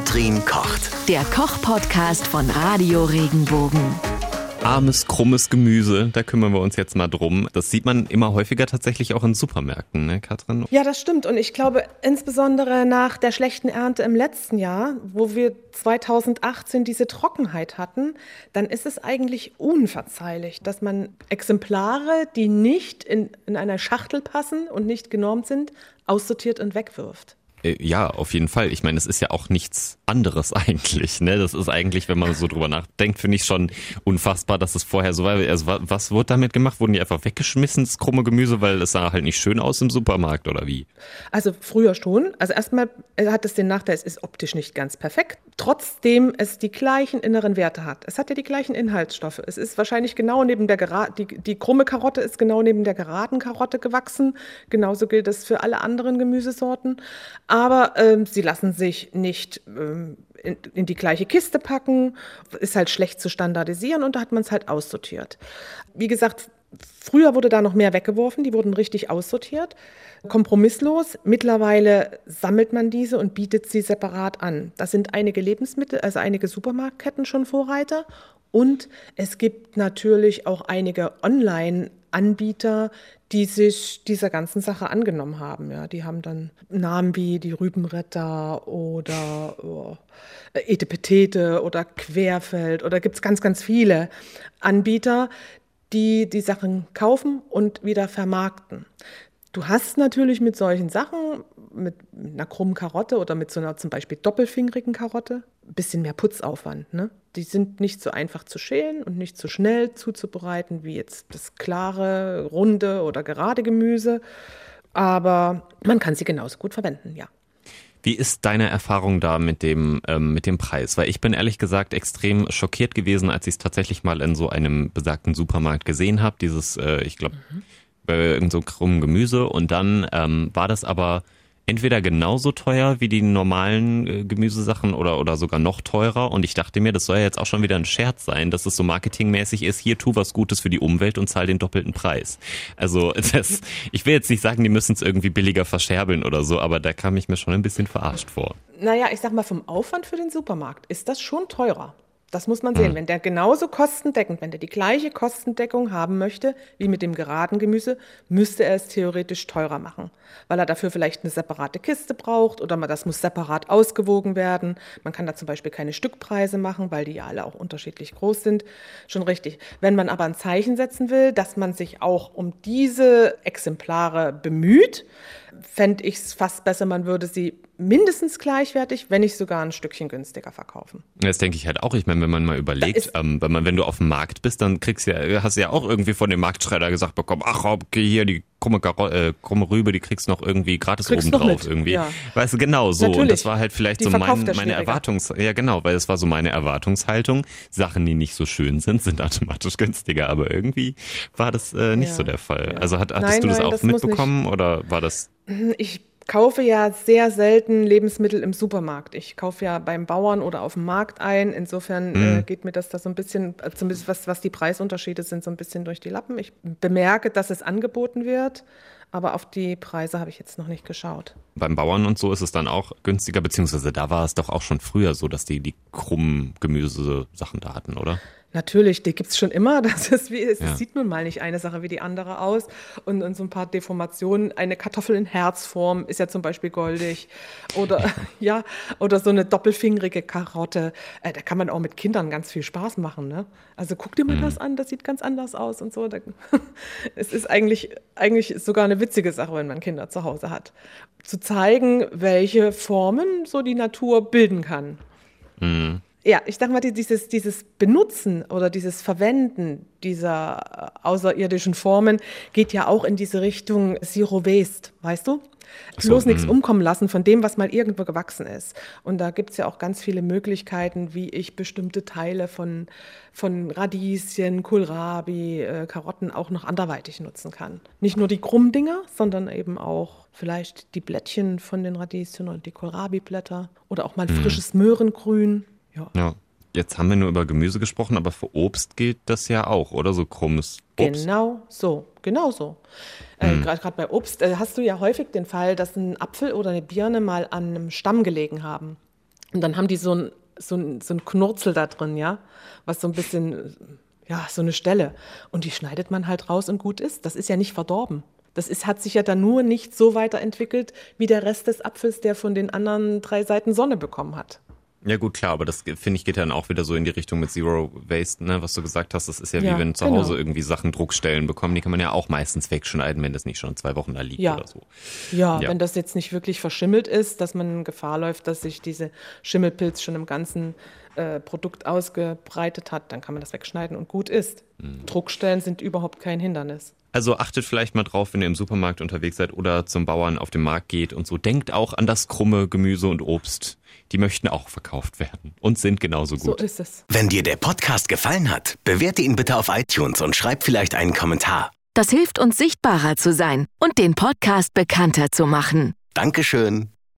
Katrin kocht. Der Koch-Podcast von Radio Regenbogen. Armes, krummes Gemüse, da kümmern wir uns jetzt mal drum. Das sieht man immer häufiger tatsächlich auch in Supermärkten, ne, Katrin? Ja, das stimmt. Und ich glaube, insbesondere nach der schlechten Ernte im letzten Jahr, wo wir 2018 diese Trockenheit hatten, dann ist es eigentlich unverzeihlich, dass man Exemplare, die nicht in, in einer Schachtel passen und nicht genormt sind, aussortiert und wegwirft. Äh, ja, auf jeden Fall. Ich meine, es ist ja auch nichts anderes eigentlich. Ne? Das ist eigentlich, wenn man so drüber nachdenkt, finde ich schon unfassbar, dass es vorher so war. Also was wurde damit gemacht? Wurden die einfach weggeschmissen, das krumme Gemüse, weil es sah halt nicht schön aus im Supermarkt oder wie? Also früher schon. Also erstmal hat es den Nachteil, es ist optisch nicht ganz perfekt. Trotzdem es die gleichen inneren Werte hat. Es hat ja die gleichen Inhaltsstoffe. Es ist wahrscheinlich genau neben der Gera die, die krumme Karotte ist genau neben der geraden Karotte gewachsen. Genauso gilt das für alle anderen Gemüsesorten aber ähm, sie lassen sich nicht ähm, in, in, die gleiche Kiste packen, ist halt schlecht zu standardisieren und da hat man es halt aussortiert. Wie gesagt, früher wurde da noch mehr weggeworfen, die wurden richtig aussortiert, kompromisslos. Mittlerweile sammelt man diese und bietet sie separat an. Da sind einige Lebensmittel, also einige Supermarktketten schon Vorreiter und es gibt natürlich auch einige Online-Anbieter, die sich dieser ganzen Sache angenommen haben. Ja, die haben dann Namen wie die Rübenretter oder oh, Etepetete oder Querfeld oder gibt es ganz, ganz viele Anbieter, die die Sachen kaufen und wieder vermarkten. Du hast natürlich mit solchen Sachen, mit einer krummen Karotte oder mit so einer zum Beispiel doppelfingerigen Karotte, ein bisschen mehr Putzaufwand. Ne? Die sind nicht so einfach zu schälen und nicht so schnell zuzubereiten wie jetzt das klare, runde oder gerade Gemüse. Aber man kann sie genauso gut verwenden, ja. Wie ist deine Erfahrung da mit dem, ähm, mit dem Preis? Weil ich bin ehrlich gesagt extrem schockiert gewesen, als ich es tatsächlich mal in so einem besagten Supermarkt gesehen habe. Dieses, äh, ich glaube, mhm bei irgendeinem so krummen Gemüse und dann ähm, war das aber entweder genauso teuer wie die normalen äh, Gemüsesachen oder, oder sogar noch teurer. Und ich dachte mir, das soll ja jetzt auch schon wieder ein Scherz sein, dass es so marketingmäßig ist, hier tu was Gutes für die Umwelt und zahl den doppelten Preis. Also das, ich will jetzt nicht sagen, die müssen es irgendwie billiger verscherbeln oder so, aber da kam ich mir schon ein bisschen verarscht vor. Naja, ich sag mal, vom Aufwand für den Supermarkt ist das schon teurer. Das muss man sehen. Mhm. Wenn der genauso kostendeckend, wenn der die gleiche Kostendeckung haben möchte wie mit dem geraden Gemüse, müsste er es theoretisch teurer machen, weil er dafür vielleicht eine separate Kiste braucht oder das muss separat ausgewogen werden. Man kann da zum Beispiel keine Stückpreise machen, weil die ja alle auch unterschiedlich groß sind. Schon richtig. Wenn man aber ein Zeichen setzen will, dass man sich auch um diese Exemplare bemüht, fände ich es fast besser, man würde sie mindestens gleichwertig, wenn nicht sogar ein Stückchen günstiger verkaufen. Das denke ich halt auch. Ich meine, wenn man mal überlegt, ähm, wenn man, wenn du auf dem Markt bist, dann kriegst du ja, hast du ja auch irgendwie von dem Marktschreider gesagt bekommen, ach, okay, hier die krumme, äh, krumme Rübe, die kriegst du noch irgendwie gratis kriegst oben drauf irgendwie. Ja. Weißt du, genau so. Natürlich. Und das war halt vielleicht die so mein, meine Erwartungs, ja genau, weil das war so meine Erwartungshaltung. Sachen, die nicht so schön sind, sind automatisch günstiger. Aber irgendwie war das äh, nicht ja. so der Fall. Ja. Also hat, hattest nein, du das nein, auch das mitbekommen oder war das? Ich kaufe ja sehr selten Lebensmittel im Supermarkt. Ich kaufe ja beim Bauern oder auf dem Markt ein. Insofern mhm. äh, geht mir das da so ein bisschen, äh, zumindest was, was die Preisunterschiede sind, so ein bisschen durch die Lappen. Ich bemerke, dass es angeboten wird, aber auf die Preise habe ich jetzt noch nicht geschaut. Beim Bauern und so ist es dann auch günstiger, beziehungsweise da war es doch auch schon früher so, dass die die krummen Gemüsesachen da hatten, oder? Natürlich, die gibt es schon immer. Das ist wie, es ja. sieht nun mal nicht eine Sache wie die andere aus. Und, und so ein paar Deformationen. Eine Kartoffel in Herzform ist ja zum Beispiel goldig. Oder ja, oder so eine doppelfingerige Karotte. Äh, da kann man auch mit Kindern ganz viel Spaß machen. Ne? Also guck dir mal mhm. das an, das sieht ganz anders aus und so. Da, es ist eigentlich, eigentlich sogar eine witzige Sache, wenn man Kinder zu Hause hat. Zu zeigen, welche Formen so die Natur bilden kann. Mhm ja, ich sag mal, dieses, dieses Benutzen oder dieses Verwenden dieser äh, außerirdischen Formen geht ja auch in diese Richtung Zero Waste, weißt du? So, Bloß nichts mhm. umkommen lassen von dem, was mal irgendwo gewachsen ist. Und da gibt es ja auch ganz viele Möglichkeiten, wie ich bestimmte Teile von, von Radieschen, Kohlrabi, äh, Karotten auch noch anderweitig nutzen kann. Nicht nur die Krummdinger, sondern eben auch vielleicht die Blättchen von den Radieschen und die Kohlrabi-Blätter oder auch mal mhm. frisches Möhrengrün. Ja. ja. Jetzt haben wir nur über Gemüse gesprochen, aber für Obst gilt das ja auch, oder? So krummes Obst. Genau so, genau so. Äh, hm. Gerade bei Obst äh, hast du ja häufig den Fall, dass ein Apfel oder eine Birne mal an einem Stamm gelegen haben. Und dann haben die so ein, so ein, so ein Knurzel da drin, ja, was so ein bisschen, ja, so eine Stelle. Und die schneidet man halt raus und gut ist. Das ist ja nicht verdorben. Das ist, hat sich ja dann nur nicht so weiterentwickelt wie der Rest des Apfels, der von den anderen drei Seiten Sonne bekommen hat. Ja gut, klar, aber das finde ich geht dann auch wieder so in die Richtung mit Zero Waste, ne, was du gesagt hast. Das ist ja, Ja, wie wenn zu genau. Hause irgendwie Sachen Druckstellen bekommen, die kann man ja auch meistens wegschneiden, wenn das nicht schon zwei Wochen da liegt Ja. oder so. Ja, Ja. wenn das jetzt nicht wirklich verschimmelt ist, dass man Gefahr läuft, dass sich diese Schimmelpilz schon im ganzen äh, Produkt ausgebreitet hat, dann kann man das wegschneiden und gut ist. Mhm. Druckstellen sind überhaupt kein Hindernis. Also achtet vielleicht mal drauf, wenn ihr im Supermarkt unterwegs seid oder zum Bauern auf dem Markt geht und so. Denkt auch an das krumme Gemüse und Obst. Die möchten auch verkauft werden und sind genauso So gut. ist es. Wenn dir der Podcast gefallen hat, bewerte ihn bitte auf iTunes und schreib vielleicht einen Kommentar. Das hilft uns sichtbarer zu sein und den Podcast bekannter zu machen. Dankeschön.